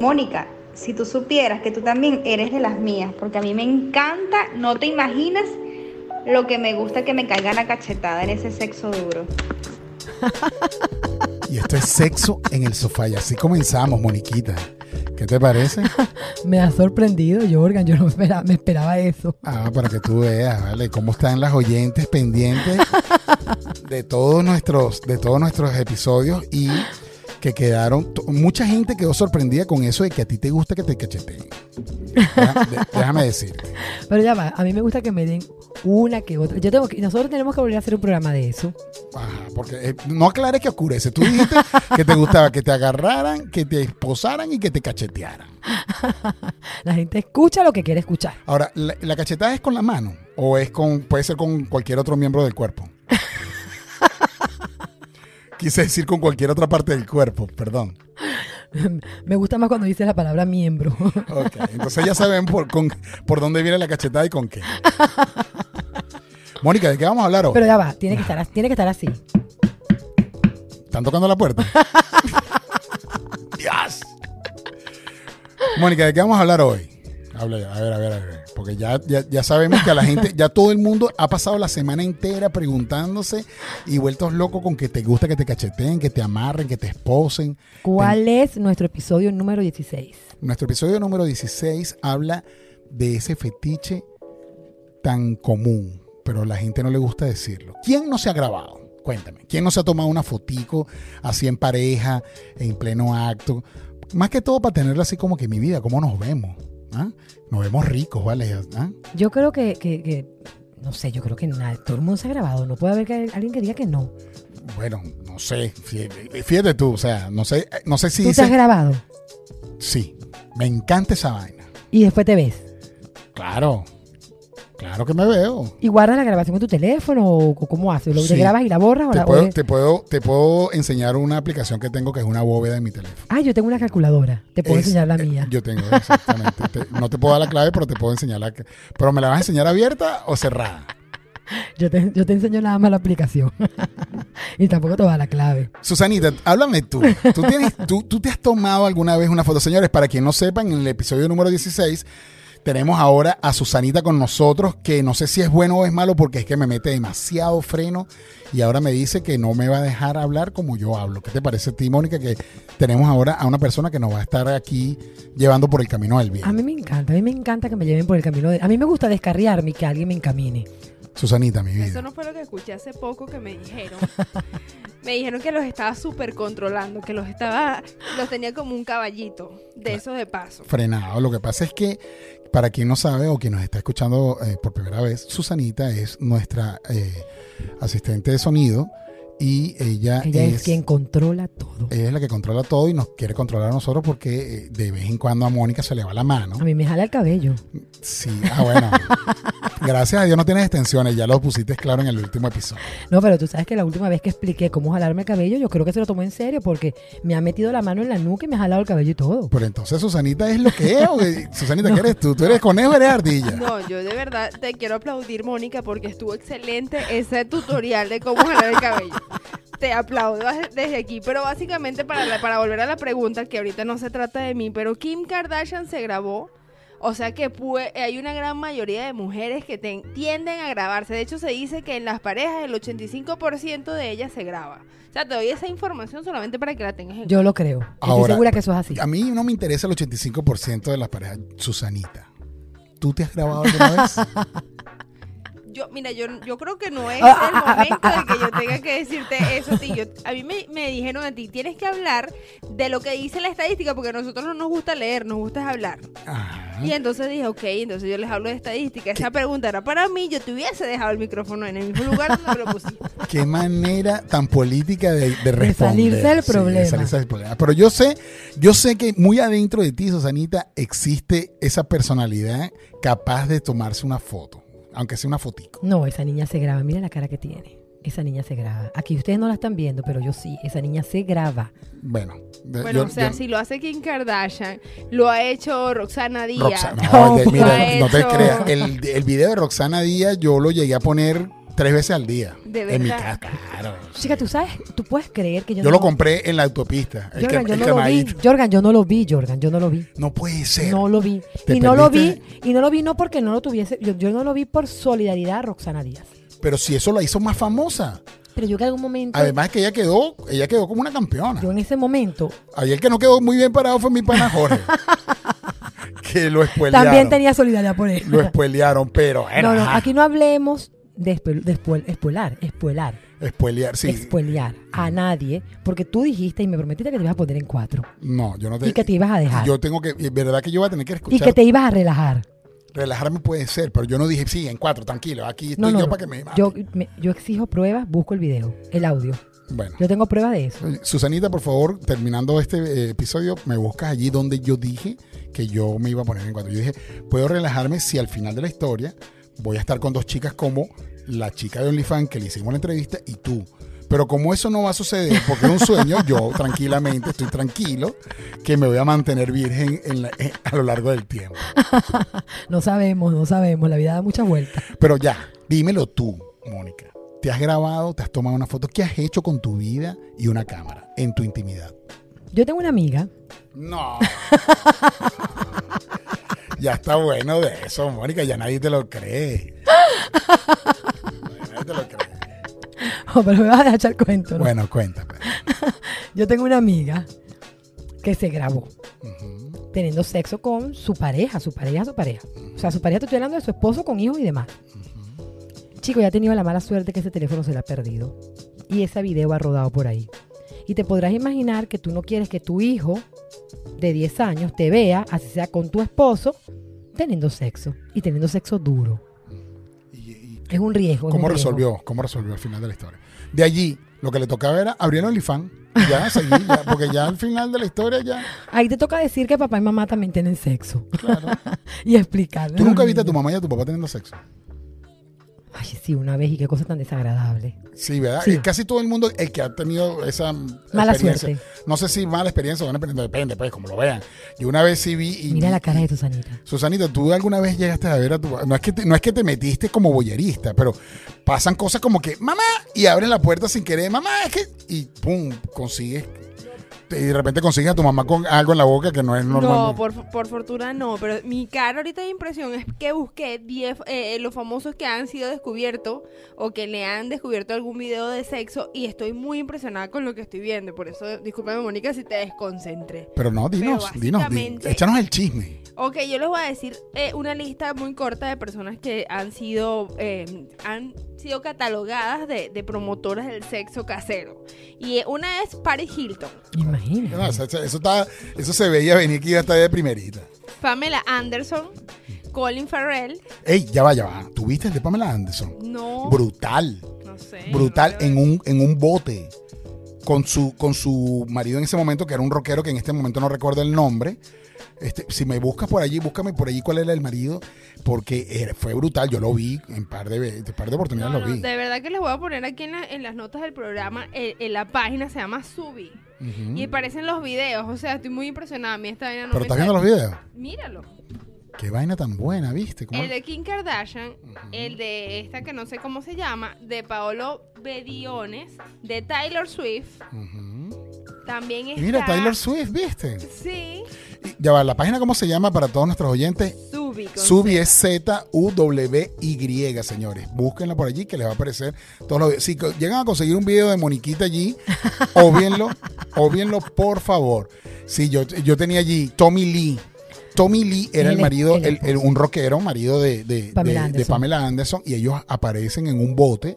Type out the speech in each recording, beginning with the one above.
Mónica, si tú supieras que tú también eres de las mías, porque a mí me encanta, no te imaginas lo que me gusta que me caiga la cachetada en ese sexo duro. Y esto es sexo en el sofá. Y así comenzamos, Moniquita. ¿Qué te parece? me ha sorprendido, Jorgan. Yo no esperaba, me esperaba eso. Ah, para que tú veas, ¿vale? Cómo están las oyentes pendientes de todos nuestros, de todos nuestros episodios y que quedaron, mucha gente quedó sorprendida con eso de que a ti te gusta que te cacheteen. Déjame decirte. Pero ya va, a mí me gusta que me den una que otra. Yo tengo que, nosotros tenemos que volver a hacer un programa de eso. Ajá, porque eh, no aclares que oscurece. Tú dijiste que te gustaba que te agarraran, que te esposaran y que te cachetearan. la gente escucha lo que quiere escuchar. Ahora, ¿la, la cachetada es con la mano o es con, puede ser con cualquier otro miembro del cuerpo? Quise decir con cualquier otra parte del cuerpo, perdón. Me gusta más cuando dices la palabra miembro. Ok, entonces ya saben por, por dónde viene la cachetada y con qué. Mónica, ¿de qué vamos a hablar hoy? Pero ya va, tiene que estar, tiene que estar así. ¿Están tocando la puerta? Dios. Mónica, ¿de qué vamos a hablar hoy? Hable, a ver, a ver, a ver. Porque ya, ya, sabemos que a la gente, ya todo el mundo ha pasado la semana entera preguntándose y vueltos locos con que te gusta que te cacheteen, que te amarren, que te esposen. ¿Cuál es nuestro episodio número 16? Nuestro episodio número 16 habla de ese fetiche tan común, pero a la gente no le gusta decirlo. ¿Quién no se ha grabado? Cuéntame. ¿Quién no se ha tomado una fotico así en pareja, en pleno acto? Más que todo para tenerlo así como que mi vida, cómo nos vemos. ¿Ah? Nos vemos ricos, ¿vale? ¿Ah? Yo creo que, no sé, yo creo que nada, todo el mundo se ha grabado. No puede haber que, alguien que diga que no. Bueno, no sé. Fíjate, tú, o sea, no sé, no sé si. ¿Tú te has grabado? Sí, me encanta esa vaina. ¿Y después te ves? Claro, Claro que me veo. ¿Y guardas la grabación en tu teléfono o cómo haces? ¿Lo grabas y la borras? te, puedo, te, puedo, te puedo enseñar una aplicación que tengo que es una bóveda en mi teléfono. Ah, yo tengo una calculadora. Te puedo enseñar la eh, mía. yo tengo, exactamente. no te puedo dar la clave, pero te puedo enseñar la Pero ¿me la vas a enseñar abierta o cerrada? Yo te, yo te enseño nada más la aplicación. y tampoco te va la clave. Susanita, háblame tú. ¿Tú, tienes, tú, ¿Tú te has tomado alguna vez una foto? Señores, para quien no sepan, en el episodio número 16 tenemos ahora a Susanita con nosotros, que no sé si es bueno o es malo porque es que me mete demasiado freno y ahora me dice que no me va a dejar hablar como yo hablo. ¿Qué te parece a ti, Mónica, que tenemos ahora a una persona que nos va a estar aquí llevando por el camino del bien? A mí me encanta, a mí me encanta que me lleven por el camino del... A mí me gusta descarriarme y que alguien me encamine. Susanita, mi vida. Eso no fue lo que escuché hace poco que me dijeron. me dijeron que los estaba súper controlando, que los estaba, los tenía como un caballito, de eso de paso. Frenado. Lo que pasa es que, para quien no sabe o quien nos está escuchando eh, por primera vez, Susanita es nuestra eh, asistente de sonido y ella, es, quien controla todo. Ella es la que controla todo y nos quiere controlar a nosotros porque eh, de vez en cuando a Mónica se le va la mano. A mí me jala el cabello. Sí, ah, bueno. Gracias a Dios no tienes extensiones, ya lo pusiste claro en el último episodio. No, pero tú sabes que la última vez que expliqué cómo jalarme el cabello, yo creo que se lo tomó en serio porque me ha metido la mano en la nuca y me ha jalado el cabello y todo. Pero entonces Susanita es lo que es. Susanita, ¿qué eres tú? ¿Tú eres conejo o eres ardilla? No, yo de verdad te quiero aplaudir, Mónica, porque estuvo excelente ese tutorial de cómo jalar el cabello te aplaudo desde aquí. Pero básicamente, para, para volver a la pregunta, que ahorita no se trata de mí, pero Kim Kardashian se grabó. O sea que hay una gran mayoría de mujeres que tienden a grabarse. De hecho, se dice que en las parejas el 85% de ellas se graba. O sea, te doy esa información solamente para que la tengas en Yo lo creo. Estoy segura que eso es así. A mí no me interesa el 85% de las parejas. Susanita, ¿tú te has grabado alguna vez? yo, mira, yo, yo creo que no es ah, el ah, ah, momento de que yo tenga que decirte eso a ti. a mí me, me, dijeron a ti, tienes que hablar de lo que dice la estadística, porque a nosotros no nos gusta leer, nos gusta hablar. Y entonces dije, ok, entonces yo les hablo de estadística. Esa pregunta era para mí, yo te hubiese dejado el micrófono en el mismo lugar donde lo pusiste. Qué manera tan política de, de responder. salirse del problema. del problema. Pero yo sé, yo sé que muy adentro de ti, Susanita, existe esa personalidad capaz de tomarse una foto aunque sea una fotico. No, esa niña se graba, mira la cara que tiene. Esa niña se graba. Aquí ustedes no la están viendo, pero yo sí. Esa niña se graba. Bueno. bueno, o sea, si lo hace Kim Kardashian, lo ha hecho Roxana Díaz. Roxana, no, mira, no te creas. El, el, video de Roxana Díaz yo lo llegué a poner tres veces al día. De En mi verdad. casa, claro. Chica, tú sabes, tú puedes creer que yo, Yo no lo compré en la autopista. El, Jorgan, que- yo no lo vi. Jorgan, yo no lo vi, Jorgan, yo no lo vi. No puede ser. No lo vi. ¿Te Y no lo vi, y no lo vi no porque no lo tuviese, yo, yo no lo vi por solidaridad a Roxana Díaz. Pero si eso la hizo más famosa. Pero yo que en algún momento, Además que ella quedó, ella quedó como una campeona. yo en ese momento, Ayer que no quedó muy bien parado fue mi pana Jorge. que lo espuelearon. también tenía solidaridad por él. Lo espuelearon, pero No, no, aquí no hablemos de, espuel- espuelar, espuelar, espuelear, sí. espuelear a nadie, porque tú dijiste y me prometiste que te ibas a poner en cuatro no, yo no te y que te ibas a dejar Yo tengo que, es verdad que yo voy a tener que y escuchar. que te ibas a relajar. Relajarme puede ser, pero yo no dije, sí, en cuatro, tranquilo, aquí estoy No, no, yo no. para que me mate". yo, me- yo exijo pruebas, busco el video, el audio. Bueno. Yo tengo pruebas de eso. Susanita, por favor, terminando este eh, episodio, me buscas allí donde yo dije que yo me iba a poner en cuatro. Yo dije, puedo relajarme si al final de la historia voy a estar con dos chicas como la chica de OnlyFans que le hicimos la entrevista y tú. Pero como eso no va a suceder, porque es un sueño, yo tranquilamente estoy tranquilo que me voy a mantener virgen en la- eh, a lo largo del tiempo. No sabemos, no sabemos, la vida da muchas vueltas. Pero ya, dímelo tú, Mónica. ¿Te has grabado, te has tomado una foto? ¿Qué has hecho con tu vida y una cámara en tu intimidad? Yo tengo una amiga, No. ya está bueno de eso, Mónica. Ya nadie te lo cree. Nadie te lo cree. oh, pero me vas a dejar echar cuento, ¿no? Bueno, cuéntame. Yo tengo una amiga que se grabó teniendo sexo con su pareja, su pareja, su pareja. O sea, su pareja, te estoy hablando de su esposo con hijos y demás. Chico, ya ha tenido la mala suerte que ese teléfono se le ha perdido. Y ese video ha rodado por ahí. Y te podrás imaginar que tú no quieres que tu hijo de 10 años te vea, así sea con tu esposo, teniendo sexo. Y teniendo sexo duro. ¿Y, y Es un riesgo. es cómo un riesgo. resolvió? ¿Cómo resolvió al final de la historia? De allí, lo que le tocaba era abrir el OnlyFans. y Ya, seguir, ya, porque ya al final de la historia ya. Ahí te toca decir que papá y mamá también tienen sexo. Claro. y explicar. ¿Tú nunca viste a tu mamá y a tu papá teniendo sexo? Ay, sí, una vez y qué cosa tan desagradable. Sí, ¿verdad? Sí. Casi todo el mundo, el que ha tenido esa Mala experiencia, suerte. no sé si mala experiencia o buena experiencia, depende, pues, como lo vean. Yo una vez sí vi y... Mira la cara de Susanita. Susanita, ¿tú alguna vez llegaste a ver a tu no es que te, no es que te metiste como boyerista, pero pasan cosas como que mamá y abren la puerta sin querer, mamá, es que y pum, consigues y de repente consigues a tu mamá con algo en la boca que no es normal. No, por, por fortuna no, pero mi cara ahorita de impresión es que busqué 10 eh, los famosos que han sido descubiertos o que le han descubierto algún video de sexo y estoy muy impresionada con lo que estoy viendo. Por eso, discúlpame, Mónica, si te desconcentré. Pero no, dinos, Pero dinos, di- básicamente- échanos el chisme. Ok, yo les voy a decir eh, una lista muy corta de personas que han sido eh, han sido catalogadas de, de promotoras del sexo casero. Y eh, una es Paris Hilton, Imagina. No, eso, eso- eso está- eso se veía venir que iba a estar de primerita. Pamela Anderson, Colin Farrell. Ey, ya va, ya va. ¿Tuviste el de Pamela Anderson? No, Brutal. no sé. brutal en un, en un bote con su, con su marido en ese momento, que era un rockero que en este momento no recuerdo el nombre. Este, si me buscas por allí, búscame por allí cuál era el marido, porque era- fue brutal. Yo lo vi en par de, en par de oportunidades, No, lo no, vi. de verdad que les voy a poner aquí en, la- en las notas del programa, en la página se llama Subi. Y aparecen los videos, o sea, estoy muy impresionada. A mí esta vaina no Pero me estás viendo los videos. Míralo. Qué vaina tan buena, ¿viste? ¿Cómo- El de Kim Kardashian, el de esta que no sé cómo se llama, de Paolo Bediones, de Taylor Swift. También está. Y Mira, Taylor Swift, ¿viste? Sí. Y Ya va, la página, ¿cómo se llama para todos nuestros oyentes? Subi. Subi es Z-U-W-Y, señores. Búsquenla por allí que les va a aparecer todos los videos. Si llegan a conseguir un video de Moniquita allí, óbienlo, óbienlo, por favor. Sí, yo, yo tenía allí Tommy Lee. Tommy Lee era el El- marido, el el- esposo. el- un rockero, marido de, de- Pamela de- de. Pamela Anderson, y ellos aparecen en un bote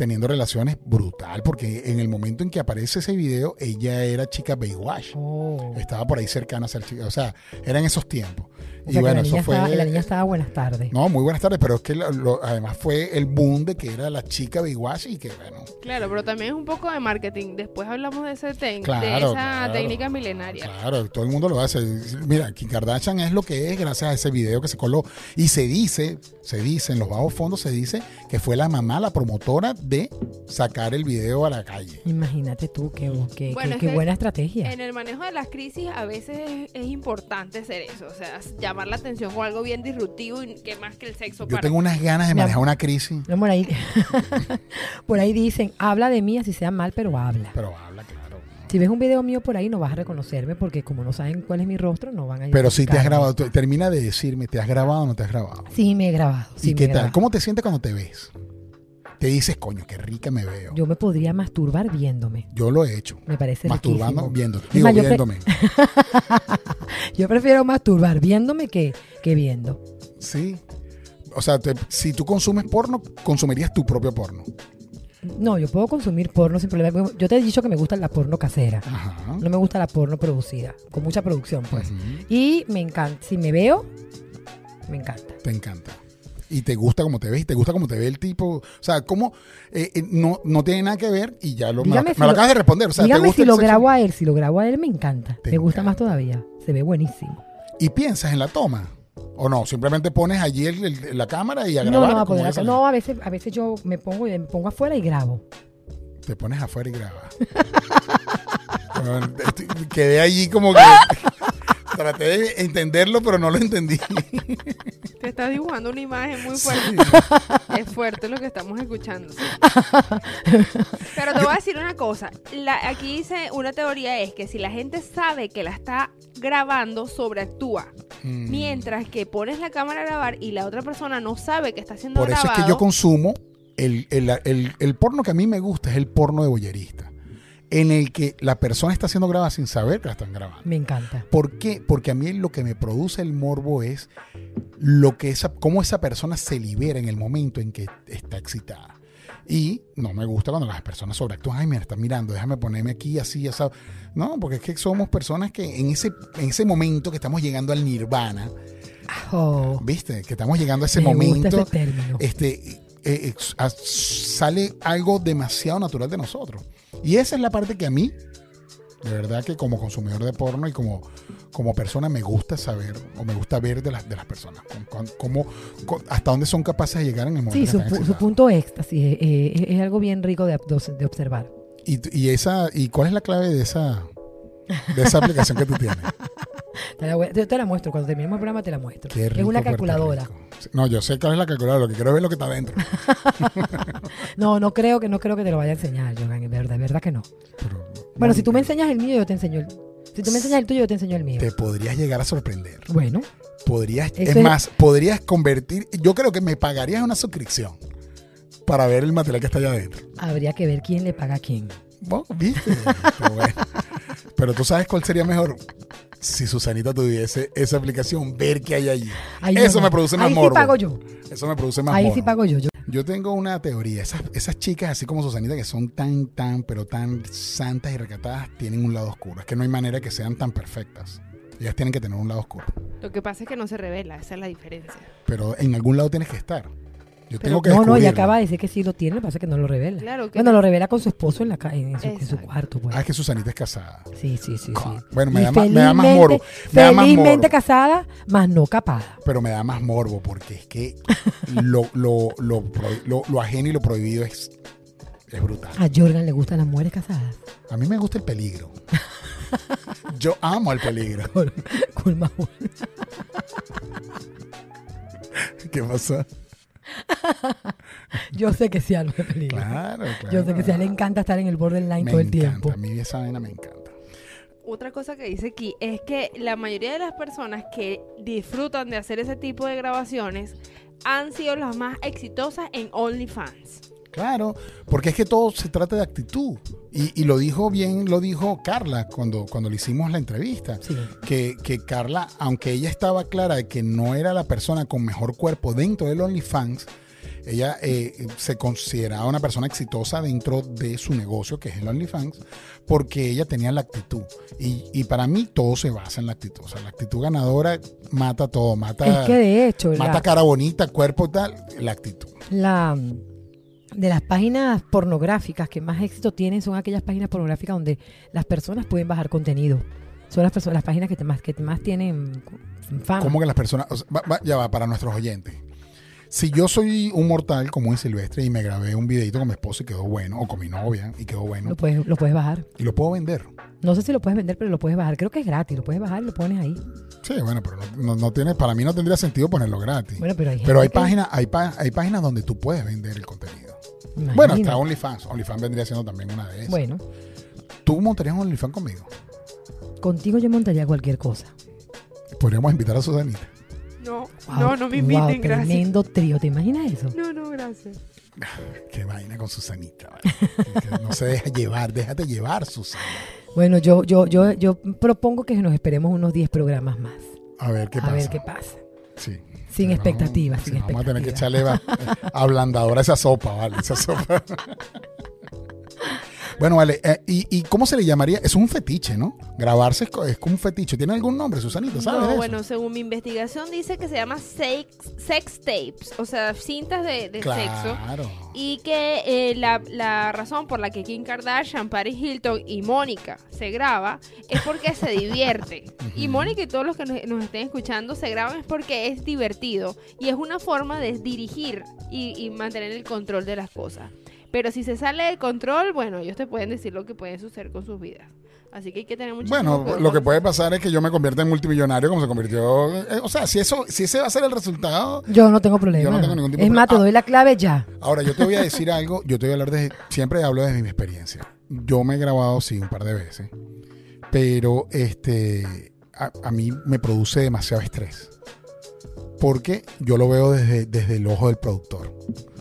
teniendo relaciones brutal, porque en el momento en que aparece ese video, ella era chica Baywatch. Oh. Estaba por ahí cercana a ser chica, o sea, eran esos tiempos. O y sea, bueno, la, eso niña fue... estaba, la niña estaba buenas tardes. No, muy buenas tardes, pero es que lo- lo- además fue el boom de que era la chica Baywatch y que bueno, Claro, pero también es un poco de marketing. Después hablamos de ese ten- de Claro, esa claro. técnica milenaria. claro, todo el mundo lo hace. Mira, Kim Kardashian es lo que es gracias a ese video que se coló. Y se dice, se dice, en los bajos fondos se dice que fue la mamá, la promotora de sacar el video a la calle. Imagínate tú, qué, qué, Bueno, qué- es qué que buena estrategia. En el manejo de las crisis a veces es, es importante hacer eso, o sea, llamar la atención con algo bien disruptivo y que más que el sexo Yo para tengo unas ganas de manejar una crisis, No, por, ahí, por ahí dicen, habla de mí así sea mal, pero habla. pero habla claro. Si ves un video mío por ahí no vas a reconocerme porque como no saben cuál es mi rostro, no van a Pero si te has grabado, tú- termina de decirme, ¿te has grabado o no te has grabado? Sí, me he grabado. sí, ¿Y me qué he tal? grabado. ¿Cómo te sientes cuando te ves? Te dices, coño, qué rica me veo. Yo, Yo me podría masturbar viéndome. lo he hecho. Me parece Masturbando, riquísimo. viéndote. Digo, yo viéndome. Yo prefiero masturbar viéndome que, que viendo. Sí. O sea, te- si tú consumes porno, consumirías tu propio porno. No, yo puedo consumir porno sin problema. Yo te he dicho que me gusta la porno casera. Ajá. No me gusta la porno producida, con mucha producción, pues. Y me encanta. Si me veo, me encanta. Te encanta. Y te gusta cómo te ves, y te gusta cómo te ve el tipo. O sea, cómo eh, eh, no, no tiene nada que ver y ya lo, me, me lo acabas de responder. O sea, ¿te Dígame gusta si lo sexo? grabo a él. Si lo grabo a él, me encanta. Te me gusta encanta. más todavía. Se ve buenísimo. Y piensas en la toma. O no, simplemente pones allí el- el- la cámara y a No, grabar. no, a como poder acá. no, a veces, a veces yo me pongo, me pongo afuera y grabo. Te pones afuera y grabas. Bueno, Quedé allí como que. Traté de entenderlo, pero no lo entendí. Te estás dibujando una imagen muy fuerte. Es fuerte lo que estamos escuchando. Pero te voy a decir una cosa. La- aquí dice una teoría es que si la gente sabe que la está grabando, sobreactúa. Mm. Mientras que pones la cámara a grabar y la otra persona no sabe que está siendo Por eso grabado. es que yo consumo el, el- el- el porno que a mí me gusta es el porno de bollerista. En el que la persona está siendo grabada sin saber que la están grabando. Me encanta. ¿Por qué? Porque a mí lo que me produce el morbo es lo que esa, cómo esa persona se libera en el momento en que está excitada. Y no me gusta cuando las personas sobreactúan. Ay, mira, están mirando, déjame ponerme aquí así, ya sabes. No, porque es que somos personas que en ese, en ese momento que estamos llegando al nirvana, Oh, ¿viste? Que estamos llegando a ese me gusta momento, ese término. este, eh, eh, sale algo demasiado natural de nosotros. Y esa es la parte que a mí, de verdad que como consumidor de porno y como, como persona me gusta saber o me gusta ver de las, de las personas, con- con- hasta dónde son capaces de llegar en el momento. Sí, su, pu- su punto éxtasis eh, eh, es, es algo bien rico de, de observar. Y, y esa, ¿Y cuál es la clave de esa, de esa aplicación que tú tienes? Te la, voy- te, te la muestro, cuando terminemos el programa te la muestro. Qué es rico una Puerto calculadora. No, yo sé cuál es la calculadora, lo que quiero ver es lo que está adentro. No, no creo que no creo que te lo vaya a enseñar, Johan, es verdad, es verdad que no. Pero, Bueno, si tú me enseñas el mío, yo te enseño el. Si tú me enseñas el tuyo, yo te enseño el mío. Te podrías llegar a sorprender. Bueno, Podrías, es es- más, podrías convertir, yo creo que me pagarías una suscripción para ver el material que está allá adentro. habría que ver quién le paga a quién. Bueno, ¿Viste? Pero, bueno. Pero tú sabes cuál sería mejor si Susanita tuviese esa aplicación, ver qué hay allí. Ahí Eso no. me produce más Ahí morbo. sí pago yo. Eso me produce más Ahí morbo. sí pago yo. yo. Yo tengo una teoría. Esas, esas chicas, así como Susanita, que son tan, tan, pero tan santas y recatadas, tienen un lado oscuro. Es que no hay manera que sean tan perfectas. Ellas tienen que tener un lado oscuro. Lo que pasa es que no se revela, esa es la diferencia. Pero en algún lado tienes que estar. Yo Pero- tengo que no, no, ella acaba de decir que sí lo tiene, lo que pasa es que no lo revela. Claro que Bueno, no. lo revela con su esposo en, la, ca- en, su, en su cuarto. Pues. Ah, es que Susanita es casada. Sí, sí, sí. sí. Bueno, me da, más, me da más morbo. Me da más Felizmente morbo. casada, más no capada. Pero me da más morbo porque es que lo, lo, lo, lo- lo ajeno y lo prohibido es, es brutal. A Jordan le gustan las mujeres casadas. A mí me gusta el peligro. Yo amo el peligro. ¿Qué pasa? Yo sé que sí, algo de peligro. Claro, claro. Yo sé que sí, a él le encanta estar en el borderline Me todo el encanta, tiempo. A mí esa vaina me encanta. Otra cosa que dice aquí es que la mayoría de las personas que disfrutan de hacer ese tipo de grabaciones han sido las más exitosas en OnlyFans. Claro, porque es que todo se trata de actitud. Y, y lo dijo bien, lo dijo Carla cuando, cuando le hicimos la entrevista. Sí. Que, que Carla, aunque ella estaba clara de que no era la persona con mejor cuerpo dentro del OnlyFans, ella eh, se consideraba una persona exitosa dentro de su negocio, que es el OnlyFans, porque ella tenía la actitud. Y, y para mí todo se basa en la actitud. O sea, la actitud ganadora mata todo, mata, Es que de hecho, mata la, cara bonita, cuerpo y tal, la actitud. la- de las páginas pornográficas que más éxito tienen son aquellas páginas pornográficas donde las personas pueden bajar contenido. Son las, personas, las páginas que, te más, que más tienen fama. ¿Cómo que las personas, o sea, va- va- ya va, para nuestros oyentes? Si yo soy un mortal como un silvestre y me grabé un videito con mi esposo y quedó bueno, o con mi novia y quedó bueno, Lo puedes, lo puedes bajar. y lo puedo vender. No sé si lo puedes vender, pero lo puedes bajar. Creo que es gratis. Lo puedes bajar y lo pones ahí. Sí, bueno, pero no, no- para mí no tendría sentido ponerlo gratis. Bueno, pero hay pero hay que- páginas, hay, pa- hay páginas donde tú puedes vender el contenido. Bueno, está OnlyFans. OnlyFans vendría siendo también una de esas. Bueno, ¿Tú montarías un OnlyFans conmigo? contigo yo montaría cualquier cosa. Podríamos invitar a Susanita. No, Wow, no, no me inviten, wow, gracias. Tremendo trío. ¿Te imaginas eso? No, no, gracias. Qué vaina con Susanita. vale. No se deja llevar, déjate llevar, Susana. Bueno, yo, yo, yo, yo propongo que nos esperemos unos 10 programas más. A ver qué a pasa. ver qué pasa. Sí. Sin expectativas, sin Vamos a tener que expectativas. echarle va- ablandadora a esa sopa, ¿vale? Esa sopa. Bueno, vale. eh, ¿y, y cómo se le llamaría? Es un fetiche, ¿no? Grabarse es, co- es como un fetiche. ¿Tiene algún nombre, Susanita? ¿Sabes? No, eso? bueno, según mi investigación dice que se llama sex, sex tapes, o sea, cintas de, de sexo. Claro. Y que eh, la, la razón por la que Kim Kardashian, Paris Hilton y Mónica se graba es porque se divierte. Y Mónica y todos los que nos, nos estén escuchando se graban es porque es divertido. Y es una forma de dirigir y, y mantener el control de las cosas. Pero si se sale de control, bueno, ellos te pueden decir lo que puede suceder con sus vidas. Así que hay que tener mucho Bueno, lo que puede pasar es que yo me convierta en multimillonario como se convirtió. eh, o sea, si eso, si ese va a ser el resultado. Yo no tengo problema. Yo no tengo ningún tipo es más, te doy la clave ya. Ahora, yo te voy a decir algo. Yo te voy a hablar de. Siempre hablo desde mi experiencia. Yo me he grabado, sí, un par de veces. Pero este. A, a mí me produce demasiado estrés. Porque yo lo veo desde, desde el ojo del productor.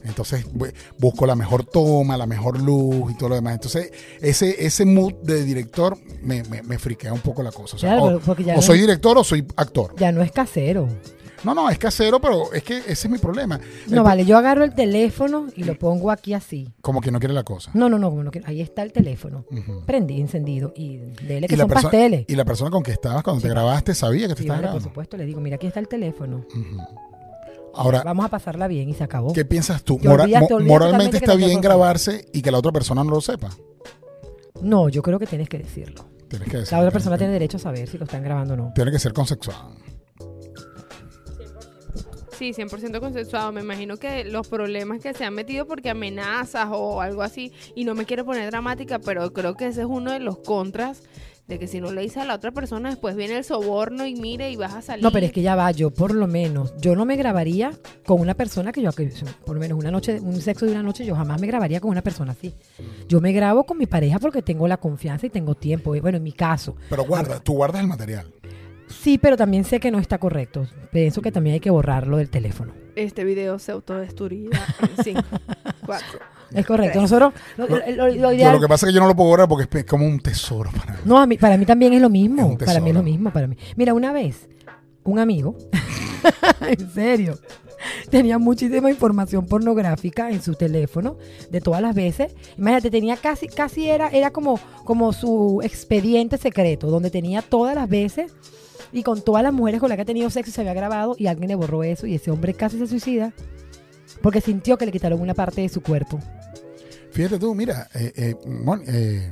Entonces bu- busco la mejor toma, la mejor luz y todo lo demás. Entonces, ese, ese mood de director me, me, me friquea un poco la cosa. O, sea, Claro, o- pero porque ya o no- soy director o soy actor. Ya no es casero. No, no, es casero, pero es que ese es mi problema. No, El- vale, yo agarro el teléfono y lo pongo aquí así. Como que no quiere la cosa. No, no, no, como no que- ahí está el teléfono. Ujú. Prendí, encendido. Y dele que y, son pasteles. y la persona con que estabas cuando te grabaste sabía que te Sí, estabas vale, por grabando. supuesto, le digo, mira, aquí está el teléfono. Ujú. Ahora, Vamos a pasarla bien y se acabó. ¿qué piensas tú? Mora- olvidas- mo- te olvidas moralmente está bien grabarse y que la otra persona no lo sepa. No, yo creo que tienes que decirlo. Tienes que decir. La otra persona tiene derecho a saber si lo están grabando o no. Tiene que ser consensuado. Sí, 100% consensuado. Me imagino que los problemas que se han metido porque amenazas o algo así, y no me quiero poner dramática, pero creo que ese es uno de los contras de que si no le dices a la otra persona, después viene el soborno y mire y vas a salir. No, pero es que ya va, yo por lo menos, yo no me grabaría con una persona que yo, que por lo menos una noche, un sexo de una noche, yo jamás me grabaría con una persona así. Yo me grabo con mi pareja porque tengo la confianza y tengo tiempo. Y Bueno, en mi caso. Pero guarda, tú guardas el material. Sí, pero también sé que no está correcto. Pienso que también hay que borrarlo del teléfono. Este video se autodestruirá en 5, 4. Es correcto. Nosotros, lo, lo- lo- lo Yo, ideal- lo que pasa es que yo no lo puedo guardar porque es como un tesoro para mí. No, a mí, para mí también es lo mismo. Un para mí es lo mismo. Para mí. Mira, una vez, un amigo, en serio, tenía muchísima información pornográfica en su teléfono de todas las veces. Imagínate, tenía casi, casi era, era como, como su expediente secreto, donde tenía todas las veces y con todas las mujeres con las que ha tenido sexo se había grabado y alguien le borró eso y ese hombre casi se suicida porque sintió que le quitaron una parte de su cuerpo. Fíjate tú, mira, eh, eh, eh,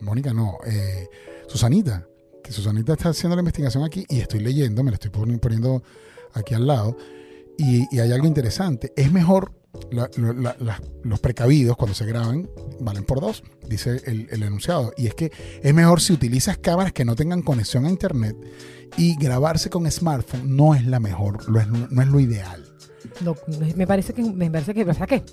Mónica, no, eh, Susanita, que Susanita está haciendo la investigación aquí y estoy leyendo, me la estoy poni- poniendo aquí al lado, y, y hay algo interesante. Es mejor, la- la- los precavidos cuando se graban valen por dos, dice el, el enunciado, y es que es mejor si utilizas cámaras que no tengan conexión a internet y grabarse con smartphone no es la mejor, lo es- no es lo ideal. No, me- parece que me parece que, que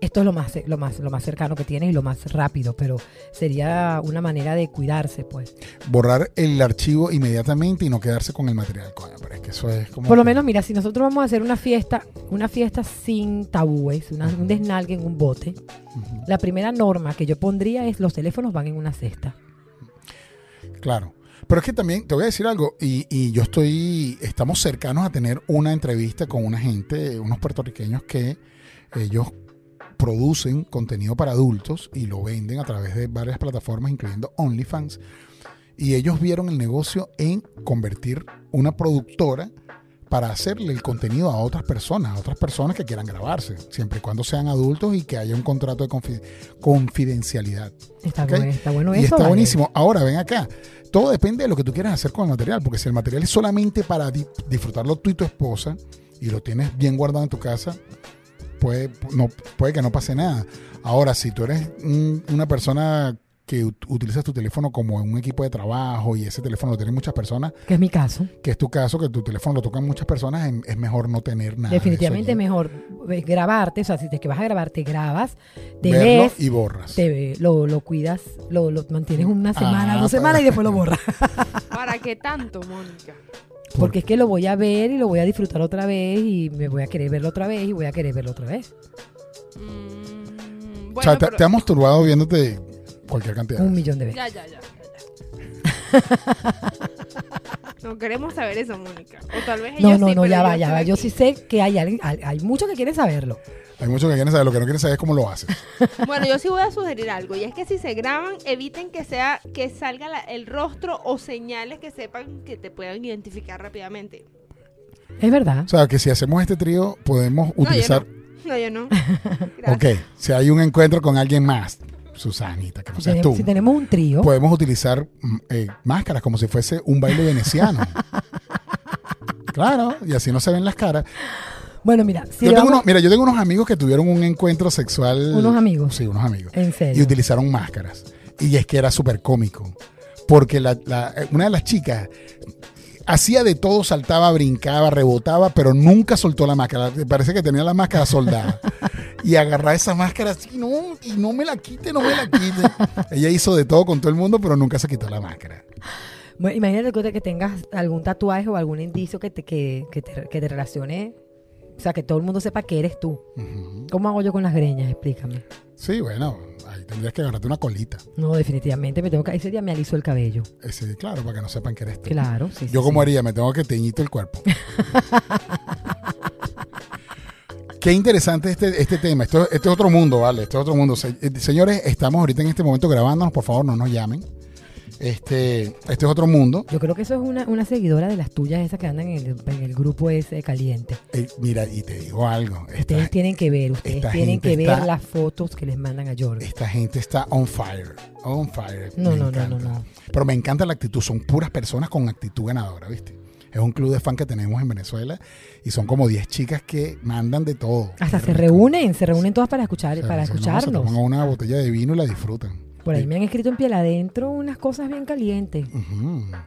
esto es lo más lo más lo más cercano que tienes y lo más rápido, pero sería una manera de cuidarse, pues. Borrar el archivo inmediatamente y no quedarse con el material, coño, pero es que eso es como... Por lo menos, mira, si nosotros vamos a hacer una fiesta, una fiesta sin tabúes, una- un desnalgue en un bote, la primera norma que yo pondría es los teléfonos van en una cesta. Claro. Pero es que también te voy a decir algo, y, y yo estoy, estamos cercanos a tener una entrevista con una gente, unos puertorriqueños que ellos producen contenido para adultos y lo venden a través de varias plataformas, incluyendo OnlyFans. Y ellos vieron el negocio en convertir una productora para hacerle el contenido a otras personas, a otras personas que quieran grabarse, siempre y cuando sean adultos y que haya un contrato de confi- confidencialidad. Está, bueno, está bueno y eso. está vale. buenísimo. Ahora, ven acá. Todo depende de lo que tú quieras hacer con el material, porque si el material es solamente para di- disfrutarlo tú y tu esposa y lo tienes bien guardado en tu casa, puede, no, puede que no pase nada. Ahora, si tú eres un- una persona que ut- utilizas tu teléfono como en un equipo de trabajo y ese teléfono lo tienen muchas personas, Que es mi caso. que es tu caso, que tu teléfono lo tocan muchas personas, es mejor no tener nada. de Definitivamente eso allí. mejor eh, grabarte. O sea, si te que vas a grabar, te grabas, te Verlo ves, y borras. te, lo, lo cuidas, lo, lo mantienes una semana, Ah, dos semanas y después lo borras. ¿Para qué tanto, Mónica? Porque es que lo voy a ver y lo voy a disfrutar otra vez y me voy a querer verlo otra vez y voy a querer verlo otra vez. Mm, o sea, te, pero- te ha masturbado viéndote cualquier cantidad. Un millón de veces. Ya, ya, ya. ya, ya. no queremos saber eso, Mónica. O tal vez No, ella no, sí, no, pero ya va, ya va. Yo sí sé que hay alguien, hay, hay muchos que quieren saberlo. Hay muchos que quieren saber, lo que no quieren saber es cómo lo haces. Bueno, yo sí voy a sugerir algo. Y es que si se graban, eviten que sea que salga la- el rostro o señales que sepan que te puedan identificar rápidamente. Es verdad. O sea, que si hacemos este trío, podemos yo utilizar. No, yo no. Gracias. ok, si hay un encuentro con alguien más, Susanita, que no Si seas tenemos, tú, si tenemos un trío, podemos utilizar mm, eh, máscaras como si fuese un baile veneciano. claro, y así no se ven las caras. bueno, mira, si yo tengo unos- mira, yo tengo unos amigos que tuvieron un encuentro sexual. Unos amigos. Sí, unos amigos. en Y serio. utilizaron máscaras. Y es que era súper cómico. Porque la- la- eh, una de las chicas hacía de todo, saltaba, brincaba, rebotaba, pero nunca soltó la máscara. Parece que tenía la máscara soldada. Y agarraba esa máscara así, no, y no me la quite, no me la quite. Ella hizo de todo con todo el mundo, pero nunca se quitó la máscara. Bueno, imagínate que, que tengas algún tatuaje o algún indicio que te, que, que te, que te relacione. O sea, que todo el mundo sepa que eres tú. ¿Cómo hago yo con las greñas? Explícame. Sí, bueno, ahí tendrías que agarrarte una colita. No, definitivamente. Me tengo que, ese día me aliso el cabello. Ese, claro, para que no sepan que eres tú. Claro, sí. Yo sí, como sí. haría, me tengo que teñito el cuerpo. Qué interesante este, este tema. Esto, este es otro mundo, ¿vale? Este es otro mundo. Se- eh, señores, estamos ahorita en este momento grabándonos. Por favor, no nos llamen. Este, este es otro mundo. Yo creo que eso es una, una seguidora de las tuyas, esas que andan en el, en el grupo ese caliente. Eh, mira, y te digo algo. Ustedes tienen que ver, ustedes esta tienen gente que ver está- las fotos que les mandan a Jordi. esta gente está on fire. On fire. No, Me no, no, no, encanta. no. Pero me encanta la actitud. Son puras personas con actitud ganadora, ¿viste? Es un club de fan que tenemos en Venezuela y son como 10 chicas que mandan de todo. Hasta se reúnen, se reúnen todas para escuchar, O sea, para escucharnos. Se toman una botella de vino y la disfrutan. Por ahí me han escrito en piel adentro unas cosas bien calientes.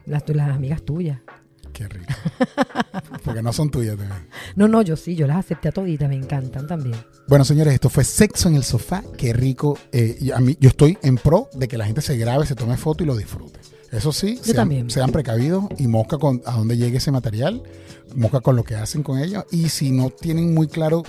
Las, las amigas tuyas. Qué rico. Porque no son tuyas también. No, no, yo sí, yo las acepté a toditas, me encantan también. Bueno, señores, esto fue Sexo en el Sofá. Qué rico. Eh, a mí, yo estoy en pro de que la gente se grabe, se tome foto y lo disfrute. Eso sí, sean, también. sean precavidos y mosca con a dónde llegue ese material, mosca con lo que hacen con ellos. Y si no tienen muy claro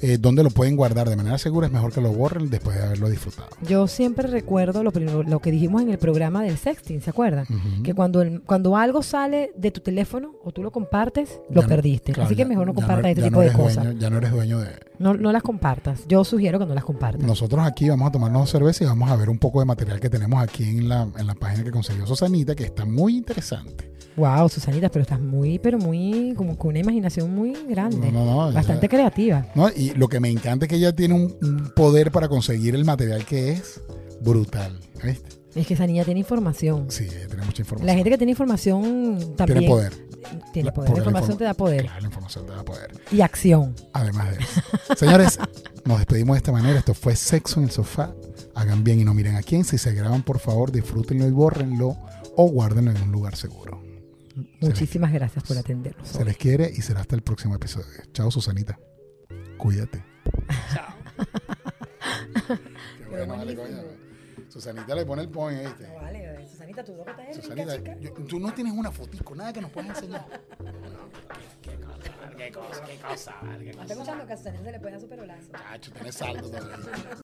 eh, dónde lo pueden guardar de manera segura, es mejor que lo borren después de haberlo disfrutado. Yo siempre recuerdo lo, primero- lo que dijimos en el programa del sexting, ¿se acuerdan? Que cuando, el- cuando algo sale de tu teléfono o tú lo compartes, lo Ya no- perdiste. claro, Así que mejor no compartas este tipo de cosas. dueño- ya no eres dueño de, No, no las compartas. Yo sugiero que no las compartas. Nosotros aquí vamos a tomarnos cerveza y vamos a ver un poco de material que tenemos aquí en la, en la página que consiguió Susanita, que está muy interesante. Wow, Susanita, pero estás muy, pero muy, como con una imaginación muy grande. No, no, no, Bastante creativa. ¿no? Y lo que me encanta es que ella tiene un, un poder para conseguir el material que es brutal. ¿viste? Es que esa niña tiene información. Sí, ella tiene mucha información. La gente que tiene información también tiene poder. tiene La- poder. La información informa- te da poder Claro, la información te da poder. y acción. Además de eso. Señores, nos despedimos de esta manera. Esto fue Sexo en el Sofá. Hagan bien y no miren a quién. Si se graban, por favor, disfrútenlo y bórrenlo o guárdenlo en un lugar seguro. Muchísimas gracias por atendernos. Se les quiere y será hasta el próximo episodio. Chao, Susanita. Cuídate. Chao. Qué bueno, vale, coño. Susanita le pone el point, ¿viste? vale, Susanita, tu boca está Susanita, yo- tú no tienes una fotico, nada que nos puedas enseñar. ¿Qué, cosa, qué cosa, qué cosa, qué cosa. escuchando que a Susanita se le puede dar su perolazo. Chacho, tienes saldo todavía.